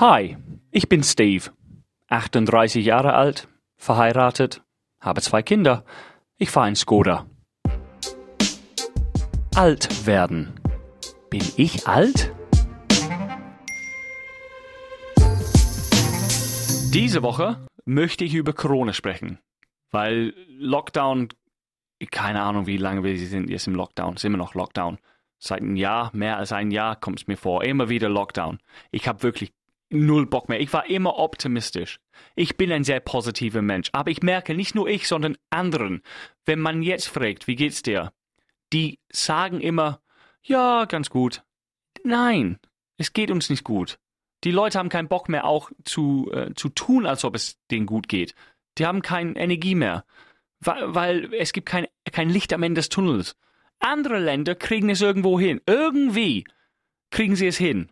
Hi, ich bin Steve, 38 Jahre alt, verheiratet, habe zwei Kinder. Ich fahre in Skoda. Alt werden. Bin ich alt? Diese Woche möchte ich über Corona sprechen, weil Lockdown, keine Ahnung, wie lange wir sind jetzt im Lockdown, sind wir noch Lockdown. Seit einem Jahr, mehr als ein Jahr kommt es mir vor, immer wieder Lockdown. Ich habe wirklich null Bock mehr. Ich war immer optimistisch. Ich bin ein sehr positiver Mensch. Aber ich merke, nicht nur ich, sondern anderen, wenn man jetzt fragt, wie geht's dir? Die sagen immer, ja, ganz gut. Nein, es geht uns nicht gut. Die Leute haben keinen Bock mehr auch zu, äh, zu tun, als ob es denen gut geht. Die haben keine Energie mehr, weil, weil es gibt kein, kein Licht am Ende des Tunnels. Andere Länder kriegen es irgendwo hin. Irgendwie kriegen sie es hin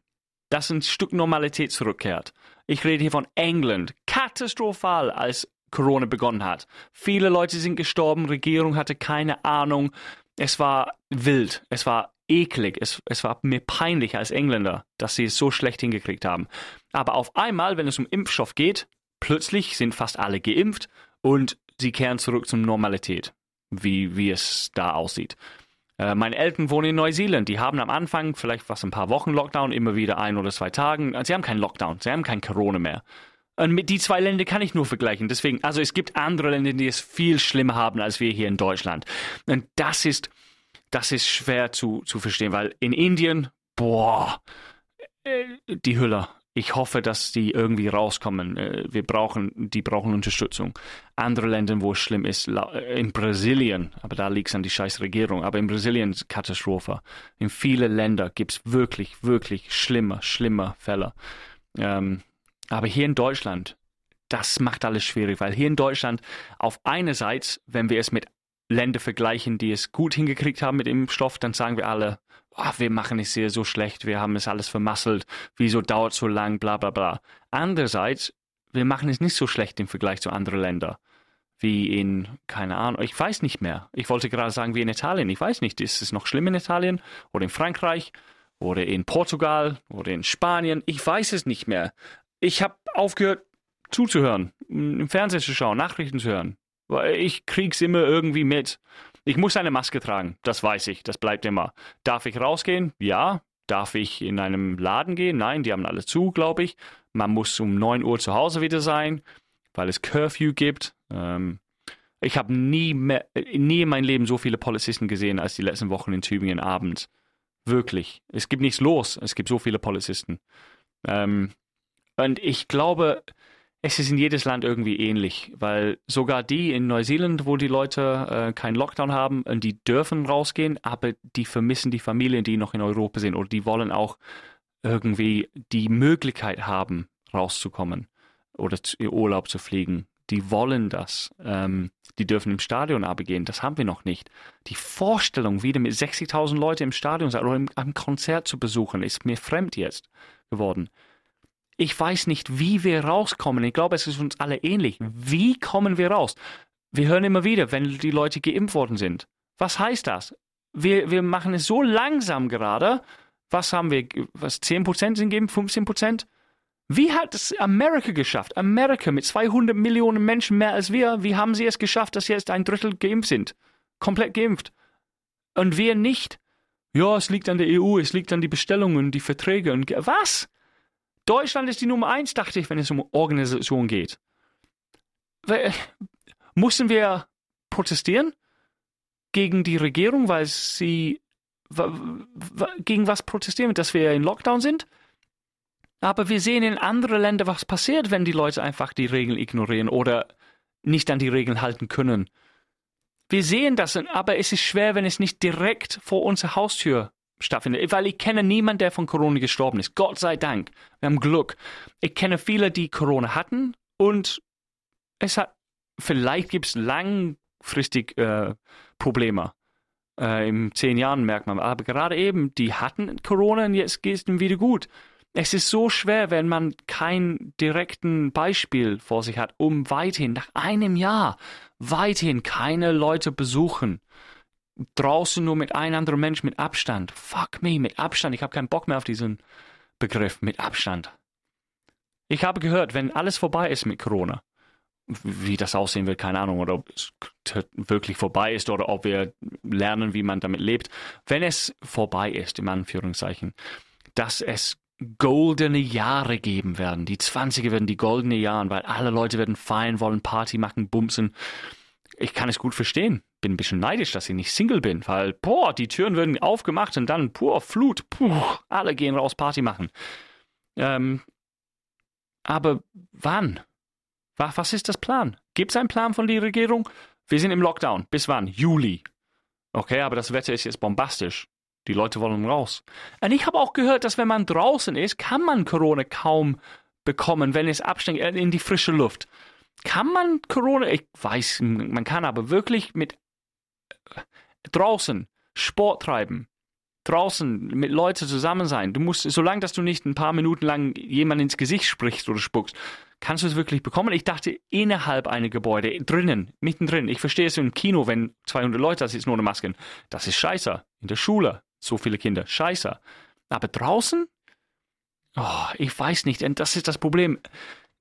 dass ein Stück Normalität zurückkehrt. Ich rede hier von England. Katastrophal, als Corona begonnen hat. Viele Leute sind gestorben, Regierung hatte keine Ahnung. Es war wild, es war eklig, es, es war mir peinlich als Engländer, dass sie es so schlecht hingekriegt haben. Aber auf einmal, wenn es um Impfstoff geht, plötzlich sind fast alle geimpft und sie kehren zurück zur Normalität, wie, wie es da aussieht. Äh, meine Eltern wohnen in Neuseeland. Die haben am Anfang vielleicht was ein paar Wochen Lockdown, immer wieder ein oder zwei Tagen. Sie haben keinen Lockdown, sie haben kein Corona mehr. Und mit die zwei Länder kann ich nur vergleichen. Deswegen, also es gibt andere Länder, die es viel schlimmer haben als wir hier in Deutschland. Und das ist, das ist schwer zu, zu verstehen, weil in Indien, boah, äh, die Hülle. Ich hoffe, dass die irgendwie rauskommen. Äh, wir brauchen, die brauchen Unterstützung. Andere Länder, wo es schlimm ist, äh, in Brasilien, aber da liegt es an die scheiß Regierung, aber in Brasilien ist Katastrophe. In vielen Ländern gibt es wirklich, wirklich schlimme, schlimme Fälle. Ähm, aber hier in Deutschland, das macht alles schwierig, weil hier in Deutschland auf einerseits, wenn wir es mit Ländern vergleichen, die es gut hingekriegt haben mit dem Impfstoff, dann sagen wir alle, oh, wir machen es hier so schlecht, wir haben es alles vermasselt, wieso dauert so lang, bla bla bla. Andererseits, wir machen es nicht so schlecht im Vergleich zu anderen Ländern. Wie in, keine Ahnung, ich weiß nicht mehr. Ich wollte gerade sagen, wie in Italien. Ich weiß nicht, ist es noch schlimm in Italien oder in Frankreich oder in Portugal oder in Spanien? Ich weiß es nicht mehr. Ich habe aufgehört zuzuhören, im Fernsehen zu schauen, Nachrichten zu hören. Weil ich krieg's immer irgendwie mit. Ich muss eine Maske tragen, das weiß ich, das bleibt immer. Darf ich rausgehen? Ja. Darf ich in einem Laden gehen? Nein, die haben alle zu, glaube ich. Man muss um 9 Uhr zu Hause wieder sein, weil es Curfew gibt. Ähm, ich habe nie, nie in meinem Leben so viele Polizisten gesehen als die letzten Wochen in Tübingen abends. Wirklich. Es gibt nichts los. Es gibt so viele Polizisten. Ähm, und ich glaube, es ist in jedes Land irgendwie ähnlich, weil sogar die in Neuseeland, wo die Leute äh, keinen Lockdown haben, äh, die dürfen rausgehen, aber die vermissen die Familien, die noch in Europa sind oder die wollen auch irgendwie die Möglichkeit haben, rauszukommen oder zu, Urlaub zu fliegen. Die wollen das. Ähm, die dürfen im Stadion abgehen. Das haben wir noch nicht. Die Vorstellung, wieder mit 60.000 Leuten im Stadion oder im, einem Konzert zu besuchen, ist mir fremd jetzt geworden ich weiß nicht, wie wir rauskommen. Ich glaube, es ist uns alle ähnlich. Wie kommen wir raus? Wir hören immer wieder, wenn die Leute geimpft worden sind. Was heißt das? Wir, wir machen es so langsam gerade. Was haben wir? Was 10% sind geimpft? 15%? Wie hat es Amerika geschafft? Amerika mit 200 Millionen Menschen mehr als wir. Wie haben sie es geschafft, dass jetzt ein Drittel geimpft sind? Komplett geimpft. Und wir nicht. Ja, es liegt an der EU, es liegt an die Bestellungen, die Verträge und was? Deutschland ist die Nummer eins, dachte ich, wenn es um Organisation geht. Mussten wir protestieren gegen die Regierung, weil sie gegen was protestieren, dass wir in Lockdown sind? Aber wir sehen in anderen Ländern, was passiert, wenn die Leute einfach die Regeln ignorieren oder nicht an die Regeln halten können. Wir sehen das, aber es ist schwer, wenn es nicht direkt vor unserer Haustür stattfindet. Weil ich kenne niemanden, der von Corona gestorben ist. Gott sei Dank. Wir haben Glück. Ich kenne viele, die Corona hatten und es hat, vielleicht gibt es langfristig äh, Probleme. Äh, in zehn Jahren merkt man. Aber gerade eben, die hatten Corona und jetzt geht es ihnen wieder gut. Es ist so schwer, wenn man kein direkten Beispiel vor sich hat, um weiterhin, nach einem Jahr, weiterhin keine Leute besuchen draußen nur mit einem anderen Mensch mit Abstand. Fuck me, mit Abstand. Ich habe keinen Bock mehr auf diesen Begriff mit Abstand. Ich habe gehört, wenn alles vorbei ist mit Corona, wie das aussehen wird, keine Ahnung, oder ob es wirklich vorbei ist oder ob wir lernen, wie man damit lebt. Wenn es vorbei ist, im Anführungszeichen, dass es goldene Jahre geben werden. Die 20er werden die goldene Jahre, weil alle Leute werden feiern wollen, Party machen, bumsen. Ich kann es gut verstehen. Bin ein bisschen neidisch, dass ich nicht Single bin, weil, boah, die Türen werden aufgemacht und dann, pur, Flut, puh, alle gehen raus Party machen. Ähm, aber wann? Was ist das Plan? Gibt es einen Plan von der Regierung? Wir sind im Lockdown. Bis wann? Juli. Okay, aber das Wetter ist jetzt bombastisch. Die Leute wollen raus. Und ich habe auch gehört, dass wenn man draußen ist, kann man Corona kaum bekommen, wenn es absteckt äh, in die frische Luft. Kann man Corona, ich weiß, man kann aber wirklich mit draußen Sport treiben, draußen mit Leuten zusammen sein. Du musst, solange dass du nicht ein paar Minuten lang jemand ins Gesicht sprichst oder spuckst, kannst du es wirklich bekommen. Ich dachte, innerhalb einer Gebäude, drinnen, mittendrin. Ich verstehe es im Kino, wenn 200 Leute da sitzen ohne Masken. Das ist scheiße. In der Schule, so viele Kinder, scheiße. Aber draußen? Oh, ich weiß nicht. Und das ist das Problem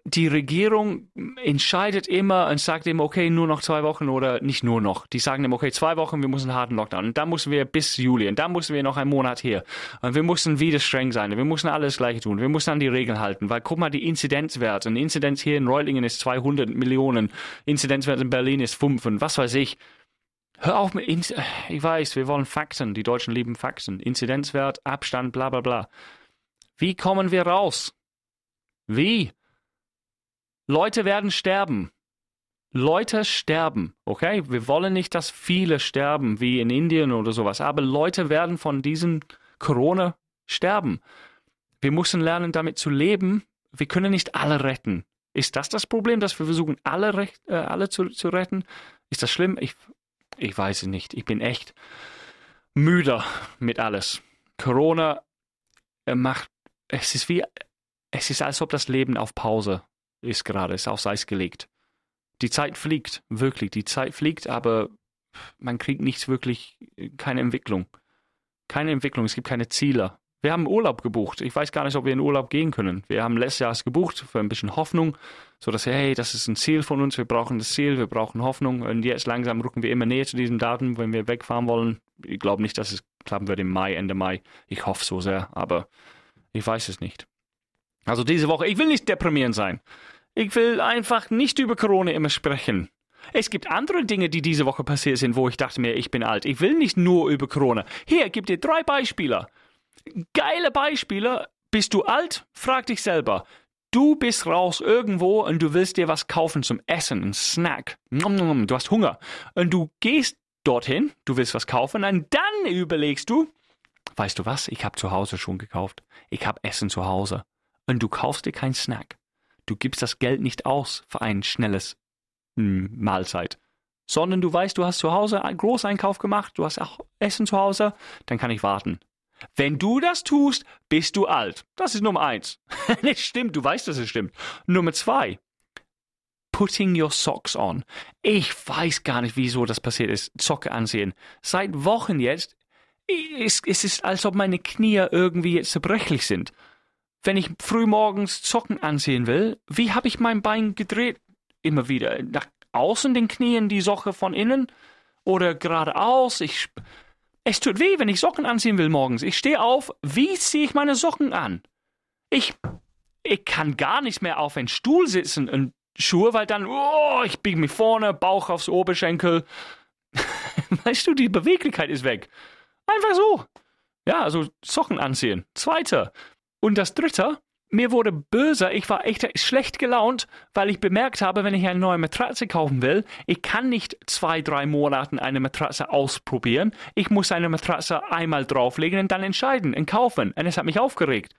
die Regierung entscheidet immer und sagt immer, okay, nur noch zwei Wochen oder nicht nur noch. Die sagen immer, okay, zwei Wochen, wir müssen einen harten Lockdown. Und dann müssen wir bis Juli und dann müssen wir noch einen Monat hier. Und wir müssen wieder streng sein. Wir müssen alles Gleiche tun. Wir müssen an die Regeln halten. Weil guck mal, die Inzidenzwerte. Eine Inzidenz hier in Reutlingen ist 200 Millionen. Inzidenzwert in Berlin ist 5 und was weiß ich. Hör auf mit, Inz ich weiß, wir wollen Fakten. Die Deutschen lieben Fakten. Inzidenzwert, Abstand, bla bla bla. Wie kommen wir raus? Wie? Leute werden sterben. Leute sterben, okay? Wir wollen nicht, dass viele sterben, wie in Indien oder sowas, aber Leute werden von diesem Corona sterben. Wir müssen lernen, damit zu leben. Wir können nicht alle retten. Ist das das Problem, dass wir versuchen, alle, recht, äh, alle zu, zu retten? Ist das schlimm? Ich, ich weiß es nicht. Ich bin echt müde mit alles. Corona äh, macht, es ist wie, es ist, als ob das Leben auf Pause ist gerade, ist aufs Eis gelegt. Die Zeit fliegt, wirklich, die Zeit fliegt, aber man kriegt nichts wirklich, keine Entwicklung. Keine Entwicklung, es gibt keine Ziele. Wir haben Urlaub gebucht. Ich weiß gar nicht, ob wir in Urlaub gehen können. Wir haben letztes Jahr gebucht für ein bisschen Hoffnung, so dass hey, das ist ein Ziel von uns. Wir brauchen das Ziel, wir brauchen Hoffnung. Und jetzt langsam rücken wir immer näher zu diesem Datum, wenn wir wegfahren wollen. Ich glaube nicht, dass es klappen wird im Mai, Ende Mai. Ich hoffe so sehr, aber ich weiß es nicht. Also diese Woche, ich will nicht deprimierend sein. Ich will einfach nicht über Corona immer sprechen. Es gibt andere Dinge, die diese Woche passiert sind, wo ich dachte mir, ich bin alt. Ich will nicht nur über Corona. Hier, gib dir drei Beispiele. Geile Beispiele. Bist du alt? Frag dich selber. Du bist raus irgendwo und du willst dir was kaufen zum Essen, ein Snack. Du hast Hunger. Und du gehst dorthin, du willst was kaufen, und dann überlegst du, weißt du was, ich habe zu Hause schon gekauft. Ich habe Essen zu Hause. Und du kaufst dir keinen Snack. Du gibst das Geld nicht aus für ein schnelles hm, Mahlzeit, sondern du weißt, du hast zu Hause einen Großeinkauf gemacht, du hast auch Essen zu Hause, dann kann ich warten. Wenn du das tust, bist du alt. Das ist Nummer eins. das stimmt, du weißt, dass es stimmt. Nummer zwei. Putting your socks on. Ich weiß gar nicht, wieso das passiert ist. Socke ansehen. Seit Wochen jetzt es, es ist, als ob meine Knie irgendwie jetzt zerbrechlich sind wenn ich frühmorgens Zocken ansehen will, wie habe ich mein Bein gedreht? Immer wieder nach außen den Knien, die Socke von innen oder geradeaus. Ich, es tut weh, wenn ich Socken anziehen will morgens. Ich stehe auf, wie ziehe ich meine Socken an? Ich, ich kann gar nicht mehr auf einen Stuhl sitzen und Schuhe, weil dann, oh, ich biege mich vorne, Bauch aufs Oberschenkel. weißt du, die Beweglichkeit ist weg. Einfach so. Ja, also Socken anziehen. Zweiter, und das Dritte, mir wurde böse, ich war echt schlecht gelaunt, weil ich bemerkt habe, wenn ich eine neue Matratze kaufen will, ich kann nicht zwei, drei Monate eine Matratze ausprobieren. Ich muss eine Matratze einmal drauflegen und dann entscheiden und kaufen. Und es hat mich aufgeregt.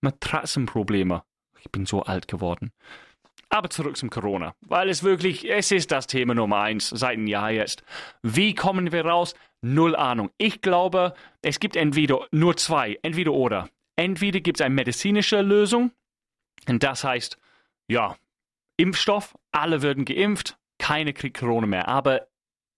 Matratzenprobleme. Ich bin so alt geworden. Aber zurück zum Corona, weil es wirklich, es ist das Thema Nummer eins seit einem Jahr jetzt. Wie kommen wir raus? Null Ahnung. Ich glaube, es gibt entweder nur zwei, entweder oder. Entweder gibt es eine medizinische Lösung, und das heißt, ja, Impfstoff, alle würden geimpft, keine kriegt Corona mehr. Aber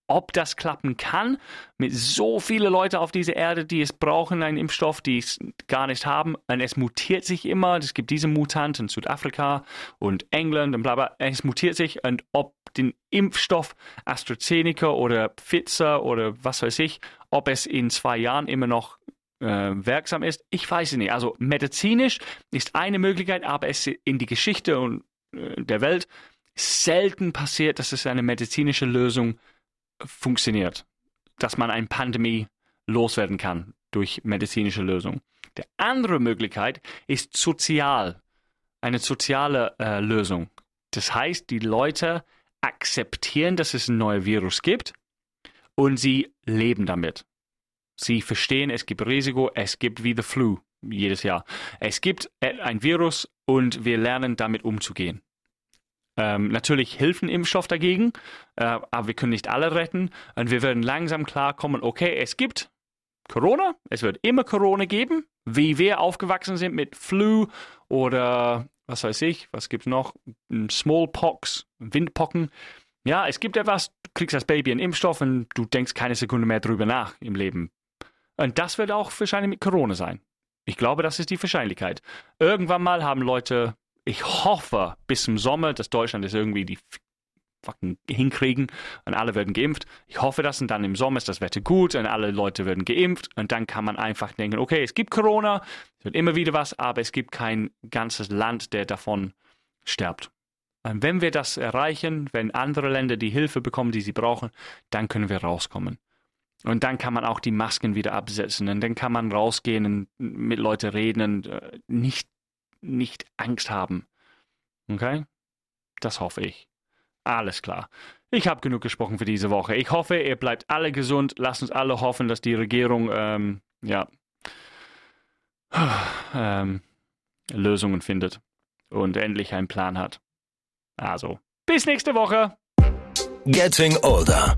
ob das klappen kann, mit so vielen Leuten auf dieser Erde, die es brauchen, einen Impfstoff, die es gar nicht haben. Und es mutiert sich immer. Es gibt diese Mutant in Südafrika und England und bla bla. Es mutiert sich. Und ob den Impfstoff AstraZeneca oder Pfizer oder was weiß ich, ob es in zwei Jahren immer noch äh, wirksam ist, ich weiß es nicht. Also medizinisch ist eine Möglichkeit, aber es in die Geschichte und, äh, der Welt selten passiert, dass es eine medizinische Lösung funktioniert, dass man eine Pandemie loswerden kann durch medizinische Lösung. Die andere Möglichkeit ist sozial, eine soziale äh, Lösung. Das heißt, die Leute akzeptieren, dass es ein neues Virus gibt und sie leben damit. Sie verstehen, es gibt Risiko, es gibt wie the flu jedes Jahr. Es gibt ein Virus und wir lernen damit umzugehen. Ähm, natürlich hilft ein Impfstoff dagegen, äh, aber wir können nicht alle retten. Und wir werden langsam klarkommen, okay, es gibt Corona, es wird immer Corona geben, wie wir aufgewachsen sind mit Flu oder was weiß ich, was gibt es noch? Smallpox, Windpocken. Ja, es gibt etwas, du kriegst als Baby einen Impfstoff und du denkst keine Sekunde mehr drüber nach im Leben. Und das wird auch wahrscheinlich mit Corona sein. Ich glaube, das ist die Wahrscheinlichkeit. Irgendwann mal haben Leute ich hoffe bis zum Sommer, dass Deutschland das irgendwie die fucking hinkriegen und alle werden geimpft. Ich hoffe das und dann im Sommer ist das Wetter gut und alle Leute werden geimpft und dann kann man einfach denken, okay, es gibt Corona, es wird immer wieder was, aber es gibt kein ganzes Land, der davon stirbt. Und wenn wir das erreichen, wenn andere Länder die Hilfe bekommen, die sie brauchen, dann können wir rauskommen. Und dann kann man auch die Masken wieder absetzen und dann kann man rausgehen und mit Leuten reden und äh, nicht nicht Angst haben. Okay? Das hoffe ich. Alles klar. Ich habe genug gesprochen für diese Woche. Ich hoffe, ihr bleibt alle gesund. Lasst uns alle hoffen, dass die Regierung ähm, ja, ähm, Lösungen findet und endlich einen Plan hat. Also, bis nächste Woche. Getting Older.